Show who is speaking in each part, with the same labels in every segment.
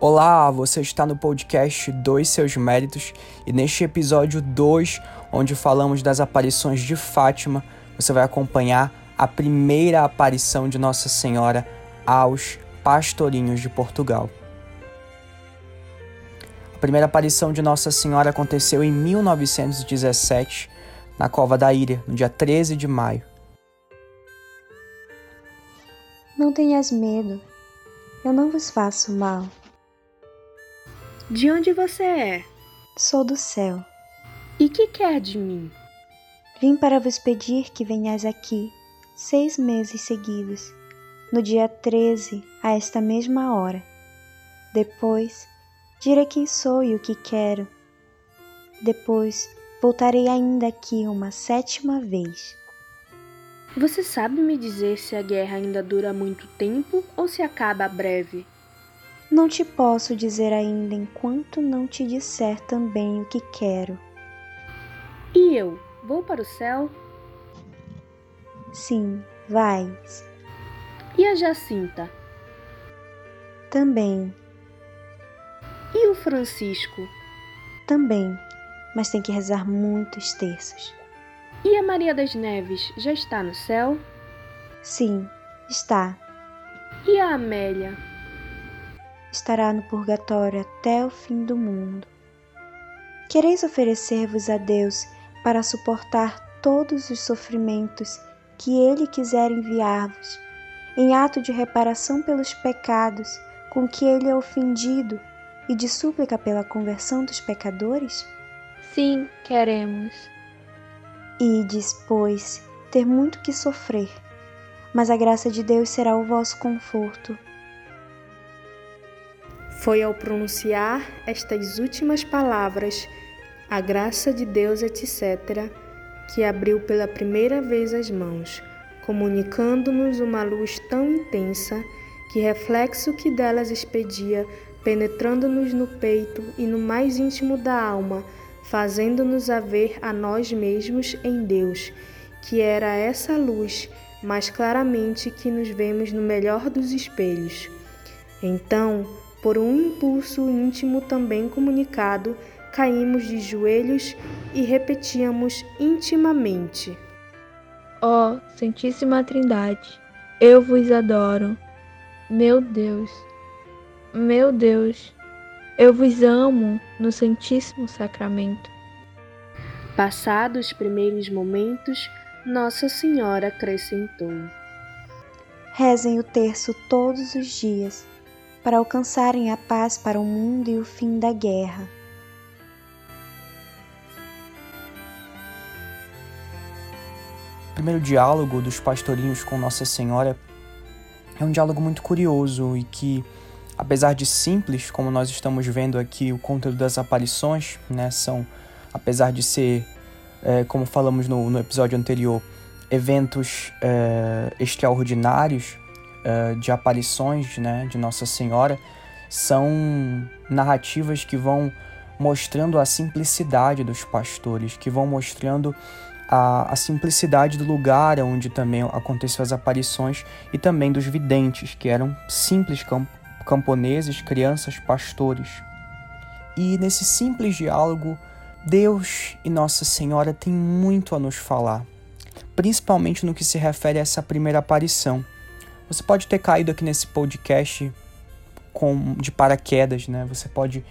Speaker 1: Olá, você está no podcast Dois Seus Méritos e neste episódio 2, onde falamos das aparições de Fátima, você vai acompanhar a primeira aparição de Nossa Senhora aos pastorinhos de Portugal. A primeira aparição de Nossa Senhora aconteceu em 1917, na Cova da Íria, no dia 13 de maio.
Speaker 2: Não tenhas medo, eu não vos faço mal.
Speaker 3: De onde você é?
Speaker 2: Sou do céu.
Speaker 3: E que quer de mim?
Speaker 2: Vim para vos pedir que venhais aqui seis meses seguidos, no dia 13, a esta mesma hora. Depois, direi quem sou e o que quero. Depois, voltarei ainda aqui uma sétima vez.
Speaker 3: Você sabe me dizer se a guerra ainda dura muito tempo ou se acaba breve?
Speaker 2: Não te posso dizer ainda enquanto não te disser também o que quero.
Speaker 3: E eu, vou para o céu?
Speaker 2: Sim, vais.
Speaker 3: E a Jacinta?
Speaker 2: Também.
Speaker 3: E o Francisco?
Speaker 2: Também, mas tem que rezar muitos terços.
Speaker 3: E a Maria das Neves já está no céu?
Speaker 2: Sim, está.
Speaker 3: E a Amélia?
Speaker 2: Estará no purgatório até o fim do mundo. Quereis oferecer-vos a Deus para suportar todos os sofrimentos que Ele quiser enviar-vos, em ato de reparação pelos pecados com que Ele é ofendido e de súplica pela conversão dos pecadores?
Speaker 4: Sim, queremos.
Speaker 2: Ides, pois, ter muito que sofrer, mas a graça de Deus será o vosso conforto
Speaker 3: foi ao pronunciar estas últimas palavras, a graça de Deus, etc., que abriu pela primeira vez as mãos, comunicando-nos uma luz tão intensa que reflexo que delas expedia, penetrando-nos no peito e no mais íntimo da alma, fazendo-nos a ver a nós mesmos em Deus, que era essa luz mais claramente que nos vemos no melhor dos espelhos. Então, por um impulso íntimo também comunicado, caímos de joelhos e repetíamos intimamente:
Speaker 4: Ó oh, Santíssima Trindade, eu vos adoro. Meu Deus, meu Deus, eu vos amo no Santíssimo Sacramento.
Speaker 3: Passados os primeiros momentos, Nossa Senhora acrescentou:
Speaker 2: Rezem o terço todos os dias para alcançarem a paz para o mundo e o fim da guerra.
Speaker 1: O primeiro diálogo dos pastorinhos com Nossa Senhora é um diálogo muito curioso e que, apesar de simples, como nós estamos vendo aqui o conteúdo das aparições, né, são, apesar de ser, é, como falamos no, no, episódio anterior, eventos é, extraordinários, uh, de aparições né, de Nossa Senhora são narrativas que vão mostrando a simplicidade dos pastores, que vão mostrando a, a simplicidade do lugar onde também aconteceram as aparições e também dos videntes, que eram simples camp camponeses, crianças, pastores. E nesse simples diálogo, Deus e Nossa Senhora têm muito a nos falar, principalmente no que se refere a essa primeira aparição. Você pode ter caído aqui nesse podcast com de paraquedas, né? Você pode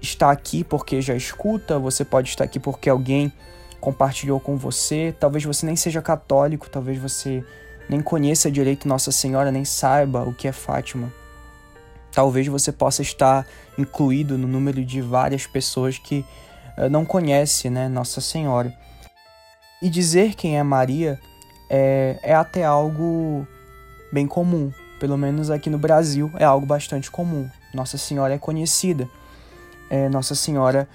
Speaker 1: estar aqui porque já escuta, você pode estar aqui porque alguém compartilhou com você. Talvez você nem seja católico, talvez você nem conheça direito Nossa Senhora, nem saiba o que é Fátima. Talvez você possa estar incluído no número de várias pessoas que uh, não conhecem né, Nossa Senhora. E dizer quem é Maria é, é até algo bem comum. Pelo menos aqui no Brasil é algo bastante comum. Nossa Senhora é conhecida, é, Nossa Senhora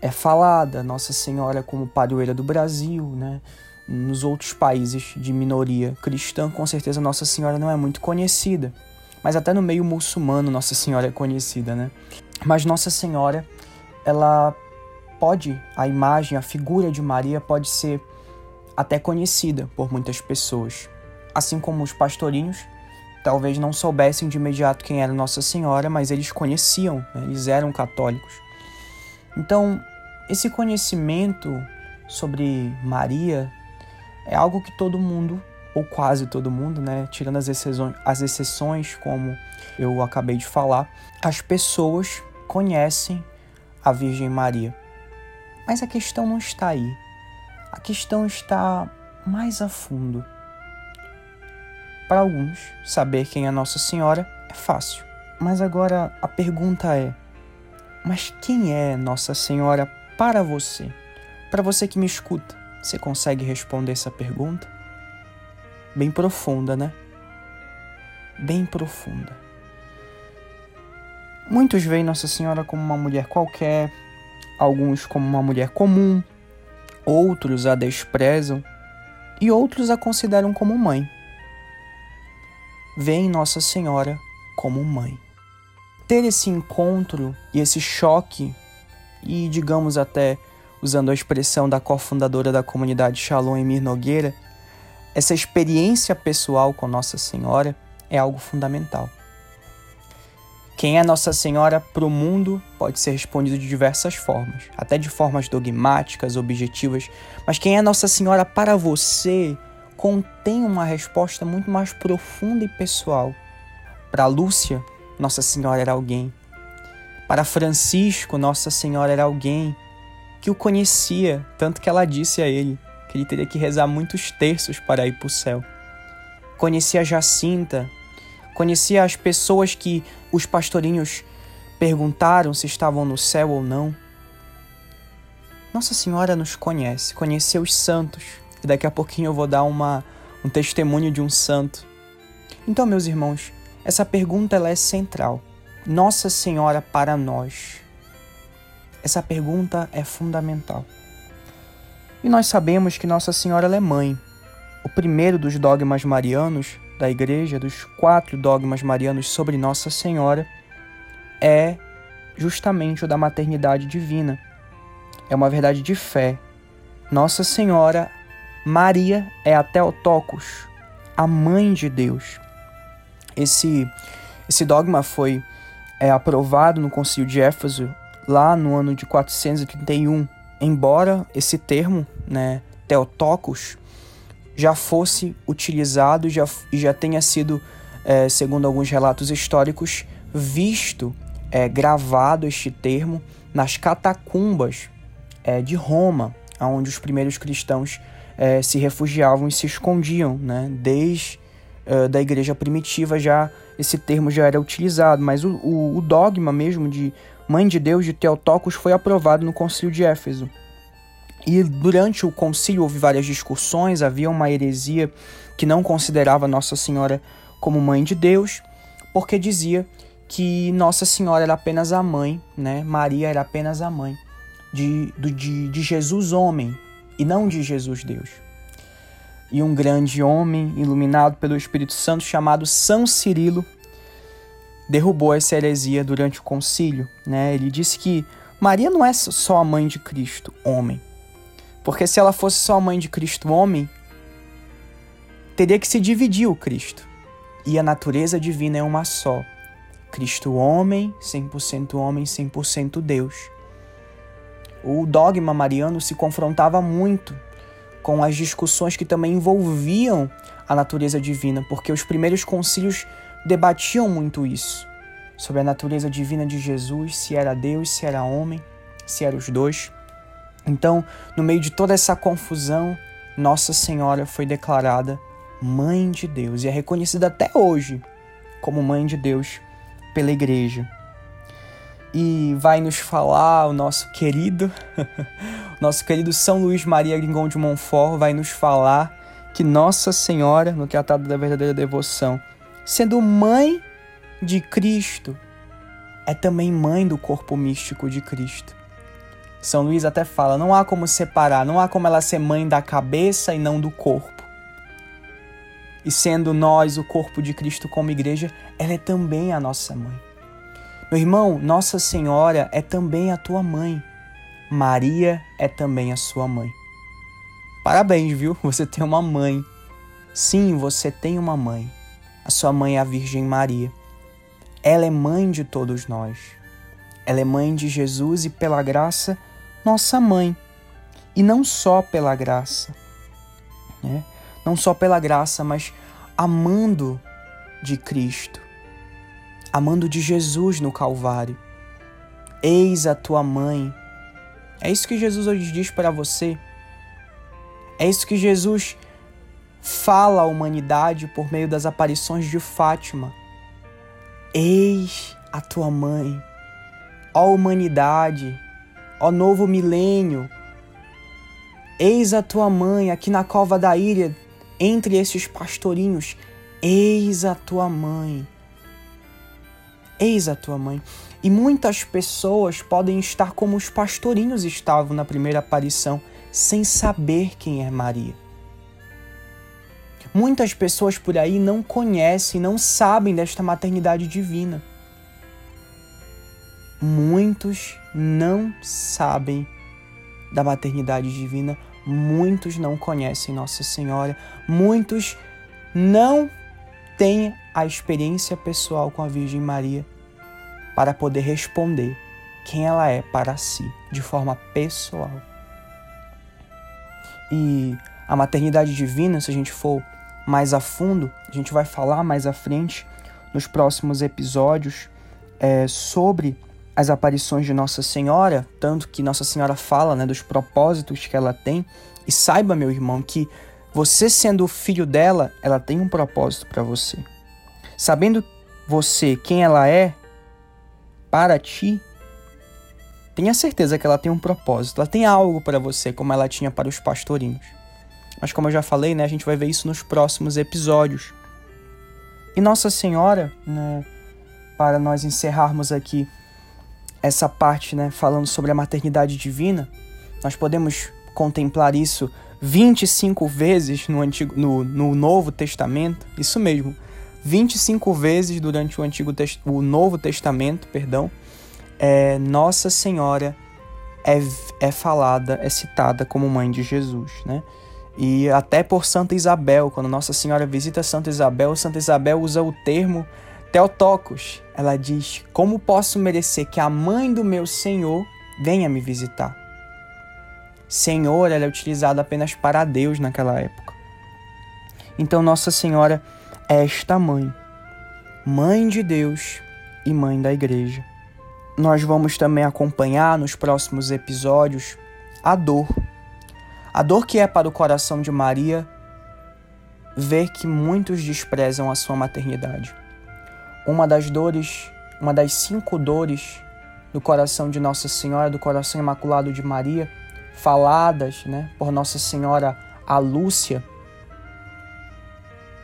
Speaker 1: é falada, Nossa Senhora como padroeira do Brasil, né? Nos outros países de minoria cristã, com certeza Nossa Senhora não é muito conhecida. Mas até no meio muçulmano Nossa Senhora é conhecida, né? Mas Nossa Senhora, ela pode, a imagem, a figura de Maria pode ser até conhecida por muitas pessoas assim como os pastorinhos, talvez não soubessem de imediato quem era Nossa Senhora, mas eles conheciam, né? eles eram católicos. Então, esse conhecimento sobre Maria é algo que todo mundo, ou quase todo mundo, né, tirando as exceções, as exceções como eu acabei de falar, as pessoas conhecem a Virgem Maria. Mas a questão não está aí. A questão está mais a fundo. Para alguns, saber quem é Nossa Senhora é fácil. Mas agora a pergunta é: mas quem é Nossa Senhora para você? Para você que me escuta, você consegue responder essa pergunta? Bem profunda, né? Bem profunda. Muitos veem Nossa Senhora como uma mulher qualquer, alguns como uma mulher comum, outros a desprezam e outros a consideram como mãe veem Nossa Senhora como mãe. Ter esse encontro e esse choque, e digamos até usando a expressão da cofundadora da comunidade Shalom Emir Nogueira, essa experiência pessoal com Nossa Senhora é algo fundamental. Quem é Nossa Senhora para o mundo pode ser respondido de diversas formas, até de formas dogmáticas, objetivas, mas quem é Nossa Senhora para você contém uma resposta muito mais profunda e pessoal. Para Lúcia, Nossa Senhora era alguém. Para Francisco, Nossa Senhora era alguém que o conhecia, tanto que ela disse a ele que ele teria que rezar muitos terços para ir para o céu. Conhecia Jacinta, conhecia as pessoas que os pastorinhos perguntaram se estavam no céu ou não. Nossa Senhora nos conhece, conheceu os santos, e daqui a pouquinho eu vou dar uma, um testemunho de um santo. Então, meus irmãos, essa pergunta ela é central. Nossa Senhora para nós. Essa pergunta é fundamental. E nós sabemos que Nossa Senhora é mãe. O primeiro dos dogmas marianos da Igreja, dos quatro dogmas marianos sobre Nossa Senhora, é justamente o da maternidade divina. É uma verdade de fé. Nossa Senhora Maria é a Theotokos, a mãe de Deus. Esse, esse dogma foi é, aprovado no Concílio de Éfeso lá no ano de 431, embora esse termo, né, Theotokos, já fosse utilizado já, e já tenha sido, é, segundo alguns relatos históricos, visto, é, gravado este termo nas catacumbas é, de Roma, onde os primeiros cristãos é, se refugiavam e se escondiam, né? Desde uh, da igreja primitiva já esse termo já era utilizado, mas o, o, o dogma mesmo de Mãe de Deus de Teotocos foi aprovado no Concílio de Éfeso. E durante o concílio houve várias discussões, havia uma heresia que não considerava Nossa Senhora como mãe de Deus, porque dizia que Nossa Senhora era apenas a mãe, né? Maria era apenas a mãe de, de, de Jesus homem, e não de Jesus Deus. E um grande homem iluminado pelo Espírito Santo chamado São Cirilo derrubou essa heresia durante o concílio. Né? Ele disse que Maria não é só a mãe de Cristo, homem. Porque se ela fosse só a mãe de Cristo, homem, teria que se dividir o Cristo. E a natureza divina é uma só. Cristo homem, 100% homem, 100% Deus o dogma mariano se confrontava muito com as discussões que também envolviam a natureza divina, porque os primeiros concílios debatiam muito isso, sobre a natureza divina de Jesus, se era Deus, se era homem, se eram os dois. Então, no meio de toda essa confusão, Nossa Senhora foi declarada Mãe de Deus e é reconhecida até hoje como Mãe de Deus pela Igreja e vai nos falar o nosso querido, nosso querido São Luís Maria Gringon de Montfort vai nos falar que Nossa Senhora, no Tratado da Verdadeira Devoção, sendo mãe de Cristo, é também mãe do corpo místico de Cristo. São Luís até fala: não há como separar, não há como ela ser mãe da cabeça e não do corpo. E sendo nós o corpo de Cristo como igreja, ela é também a nossa mãe. Meu irmão, Nossa Senhora é também a tua mãe. Maria é também a sua mãe. Parabéns, viu? Você tem uma mãe. Sim, você tem uma mãe. A sua mãe é a Virgem Maria. Ela é mãe de todos nós. Ela é mãe de Jesus e, pela graça, nossa mãe. E não só pela graça, né? não só pela graça, mas amando de Cristo, amando de Jesus no Calvário. Eis a tua mãe. É isso que Jesus hoje diz para você. É isso que Jesus fala à humanidade por meio das aparições de Fátima. Eis a tua mãe, ó humanidade, ó novo milênio. Eis a tua mãe aqui na cova da ilha, entre esses pastorinhos. Eis a tua mãe. Eis a tua mãe. E muitas pessoas podem estar como os pastorinhos estavam na primeira aparição, sem saber quem é Maria. Muitas pessoas por aí não conhecem, não sabem desta maternidade divina. Muitos não sabem da maternidade divina, muitos não conhecem Nossa Senhora, muitos não têm a experiência pessoal com a Virgem Maria para poder responder quem ela é para si, de forma pessoal. E a maternidade divina, se a gente for mais a fundo, a gente vai falar mais à frente nos próximos episódios é, sobre as aparições de Nossa Senhora, tanto que Nossa Senhora fala né, dos propósitos que ela tem. E saiba, meu irmão, que você sendo o filho dela, ela tem um propósito para você. Sabendo você quem ela é para ti, tenha certeza que ela tem um propósito, ela tem algo para você, como ela tinha para os pastorinhos. Mas como eu já falei, né, a gente vai ver isso nos próximos episódios. E Nossa Senhora, né, para nós encerrarmos aqui essa parte, né, falando sobre a maternidade divina, nós podemos contemplar isso 25 vezes no, antigo, no, no Novo Testamento, isso mesmo, 25 vezes durante o, antigo, o Novo Testamento, perdão, é, Nossa Senhora é, é falada, é citada como mãe de Jesus, né? E até por Santa Isabel, quando Nossa Senhora visita Santa Isabel, Santa Isabel usa o termo Teotocos. Ela diz: Como posso merecer que a mãe do meu Senhor venha me visitar? Senhor, ela é utilizada apenas para Deus naquela época. Então, Nossa Senhora é esta mãe, mãe de Deus e mãe da igreja. Nós vamos também acompanhar nos próximos episódios a dor a dor que é para o coração de Maria ver que muitos desprezam a sua maternidade. Uma das dores, uma das cinco dores do coração de Nossa Senhora, do coração imaculado de Maria, faladas né, por Nossa Senhora a Lúcia,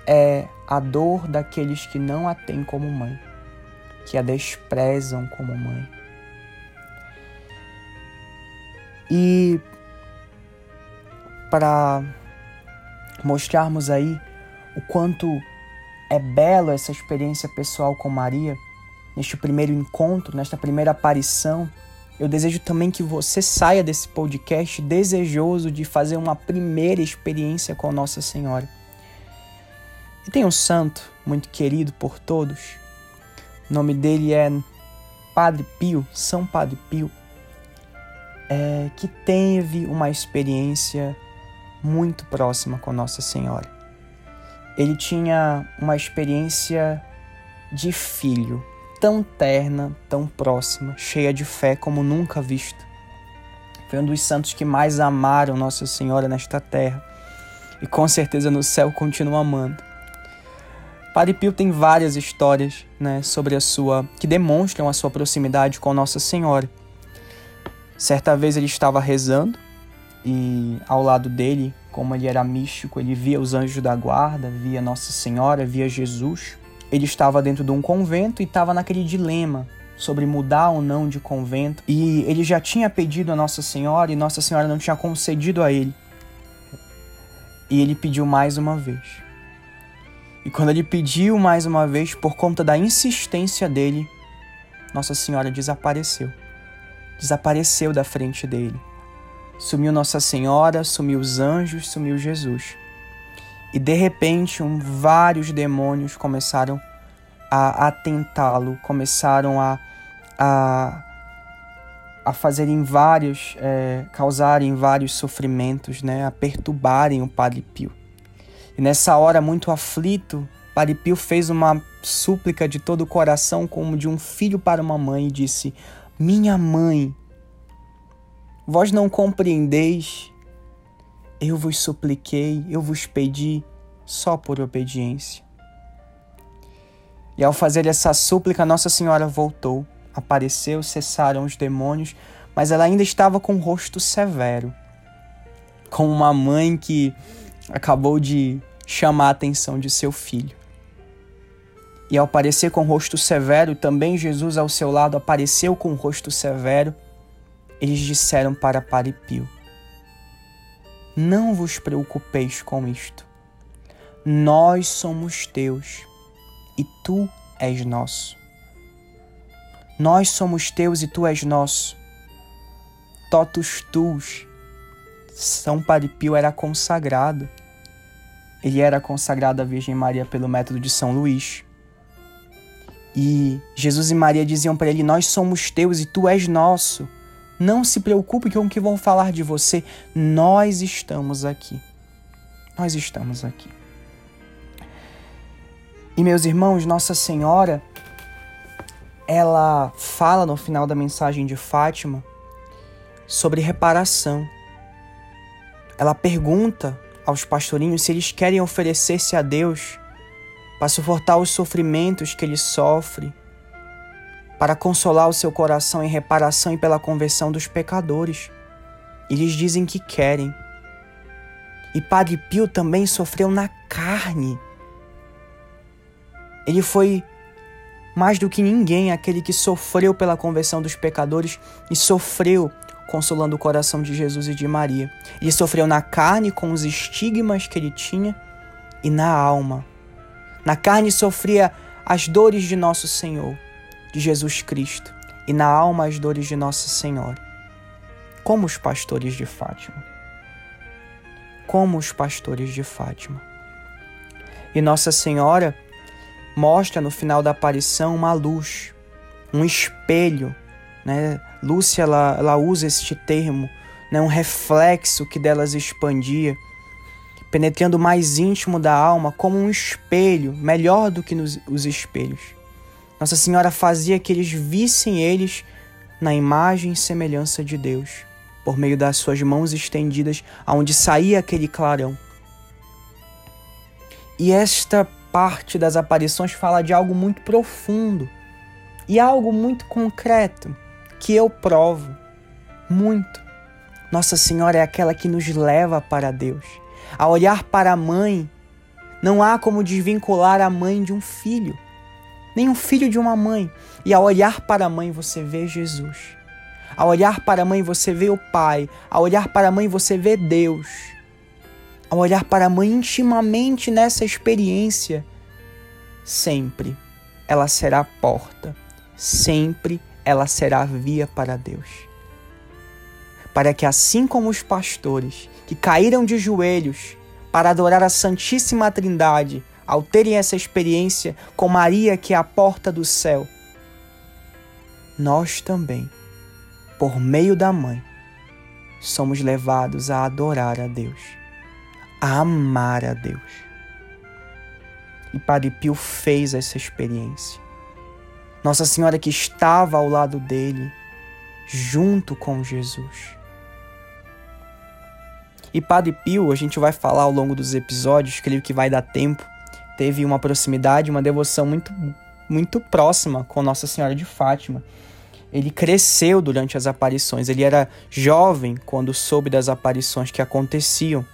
Speaker 1: é a dor daqueles que não a têm como mãe, que a desprezam como mãe. E para mostrarmos aí o quanto é belo essa experiência pessoal com Maria, neste primeiro encontro, nesta primeira aparição. Eu desejo também que você saia desse podcast desejoso de fazer uma primeira experiência com Nossa Senhora. E tem um santo muito querido por todos. O nome dele é Padre Pio, São Padre Pio, é, que teve uma experiência muito próxima com Nossa Senhora. Ele tinha uma experiência de filho, tão terna, tão próxima, cheia de fé como nunca visto. Foi um dos santos que mais amaram Nossa Senhora nesta terra e com certeza no céu continua amando. Padre Pio tem várias histórias né, sobre a sua que demonstram a sua proximidade com Nossa Senhora. Certa vez ele estava rezando e ao lado dele, como ele era místico, ele via os anjos da guarda, via Nossa Senhora, via Jesus. Ele estava dentro de um convento e estava naquele dilema sobre mudar ou não de convento. E ele já tinha pedido a Nossa Senhora e Nossa Senhora não tinha concedido a ele. E ele pediu mais uma vez. E quando ele pediu mais uma vez, por conta da insistência dele, Nossa Senhora desapareceu. Desapareceu da frente dele. Sumiu Nossa Senhora, sumiu os anjos, sumiu Jesus. E de repente, um, vários demônios começaram a atentá-lo, começaram a, a, a fazerem vários, é, causarem vários sofrimentos, né, a perturbarem o Padre Pio. E nessa hora, muito aflito, Padre Pio fez uma súplica de todo o coração, como de um filho para uma mãe, e disse: Minha mãe, vós não compreendeis, eu vos supliquei, eu vos pedi só por obediência. E ao fazer essa súplica, Nossa Senhora voltou, apareceu, cessaram os demônios, mas ela ainda estava com o rosto severo, como uma mãe que acabou de chamar a atenção de seu filho. E ao aparecer com rosto severo, também Jesus ao seu lado apareceu com rosto severo. Eles disseram para Paripio: Não vos preocupeis com isto. Nós somos teus e tu és nosso. Nós somos teus e tu és nosso. Totus tuus. São Paripio era consagrado ele era consagrado à Virgem Maria pelo método de São Luís. E Jesus e Maria diziam para ele: Nós somos teus e tu és nosso. Não se preocupe com o que vão falar de você. Nós estamos aqui. Nós estamos aqui. E meus irmãos, Nossa Senhora, ela fala no final da mensagem de Fátima sobre reparação. Ela pergunta aos pastorinhos se eles querem oferecer-se a Deus para suportar os sofrimentos que ele sofre, para consolar o seu coração em reparação e pela conversão dos pecadores. Eles dizem que querem. E Padre Pio também sofreu na carne. Ele foi mais do que ninguém aquele que sofreu pela conversão dos pecadores e sofreu consolando o coração de Jesus e de Maria. Ele sofreu na carne com os estigmas que ele tinha e na alma. Na carne sofria as dores de nosso Senhor, de Jesus Cristo, e na alma as dores de Nossa Senhora. Como os pastores de Fátima. Como os pastores de Fátima. E Nossa Senhora mostra no final da aparição uma luz, um espelho né? Lúcia ela, ela usa este termo, né? um reflexo que delas expandia, penetrando mais íntimo da alma como um espelho, melhor do que nos, os espelhos. Nossa Senhora fazia que eles vissem eles na imagem e semelhança de Deus, por meio das suas mãos estendidas, aonde saía aquele clarão. E esta parte das aparições fala de algo muito profundo e algo muito concreto que eu provo muito. Nossa Senhora é aquela que nos leva para Deus. A olhar para a mãe, não há como desvincular a mãe de um filho, nem um filho de uma mãe. E ao olhar para a mãe, você vê Jesus. Ao olhar para a mãe, você vê o Pai. Ao olhar para a mãe, você vê Deus. Ao olhar para a mãe intimamente nessa experiência, sempre ela será a porta, sempre ela será via para Deus. Para que, assim como os pastores que caíram de joelhos para adorar a Santíssima Trindade, ao terem essa experiência com Maria, que é a porta do céu, nós também, por meio da Mãe, somos levados a adorar a Deus, a amar a Deus. E Padre Pio fez essa experiência. Nossa Senhora que estava ao lado dele, junto com Jesus. E Padre Pio, a gente vai falar ao longo dos episódios, creio que vai dar tempo, teve uma proximidade, uma devoção muito, muito próxima com Nossa Senhora de Fátima. Ele cresceu durante as aparições, ele era jovem quando soube das aparições que aconteciam.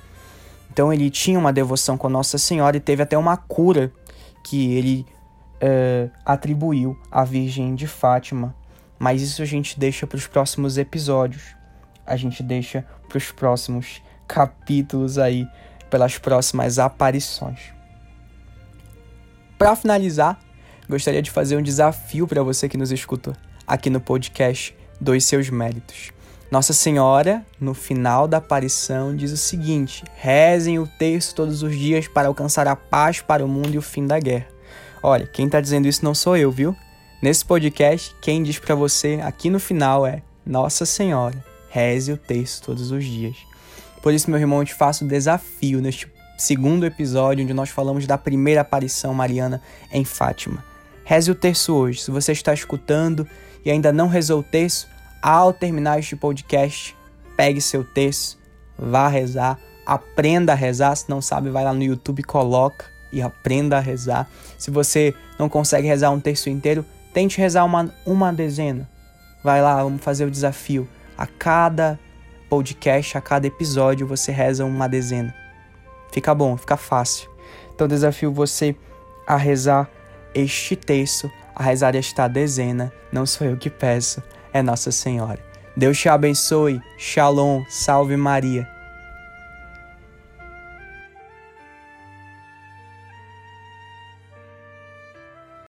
Speaker 1: Então ele tinha uma devoção com Nossa Senhora e teve até uma cura que ele é, atribuiu à Virgem de Fátima. Mas isso a gente deixa para os próximos episódios. A gente deixa para os próximos capítulos aí, pelas próximas aparições. Para finalizar, gostaria de fazer um desafio para você que nos escuta aqui no podcast Dois Seus Méritos. Nossa Senhora, no final da aparição, diz o seguinte: rezem o texto todos os dias para alcançar a paz para o mundo e o fim da guerra. Olha, quem está dizendo isso não sou eu, viu? Nesse podcast, quem diz para você aqui no final é Nossa Senhora, reze o texto todos os dias. Por isso, meu irmão, eu te faço o desafio neste segundo episódio, onde nós falamos da primeira aparição mariana em Fátima. Reze o terço hoje. Se você está escutando e ainda não rezou o terço, ao terminar este podcast, pegue seu terço, vá rezar, aprenda a rezar. Se não sabe, vai lá no YouTube, coloca e aprenda a rezar. Se você não consegue rezar um terço inteiro, tente rezar uma, uma dezena. Vai lá, vamos fazer o desafio. A cada podcast, a cada episódio, você reza uma dezena. Fica bom, fica fácil. Então, desafio você a rezar este texto, a rezar esta dezena. Não sou eu que peço, é Nossa Senhora. Deus te abençoe. Shalom. Salve Maria.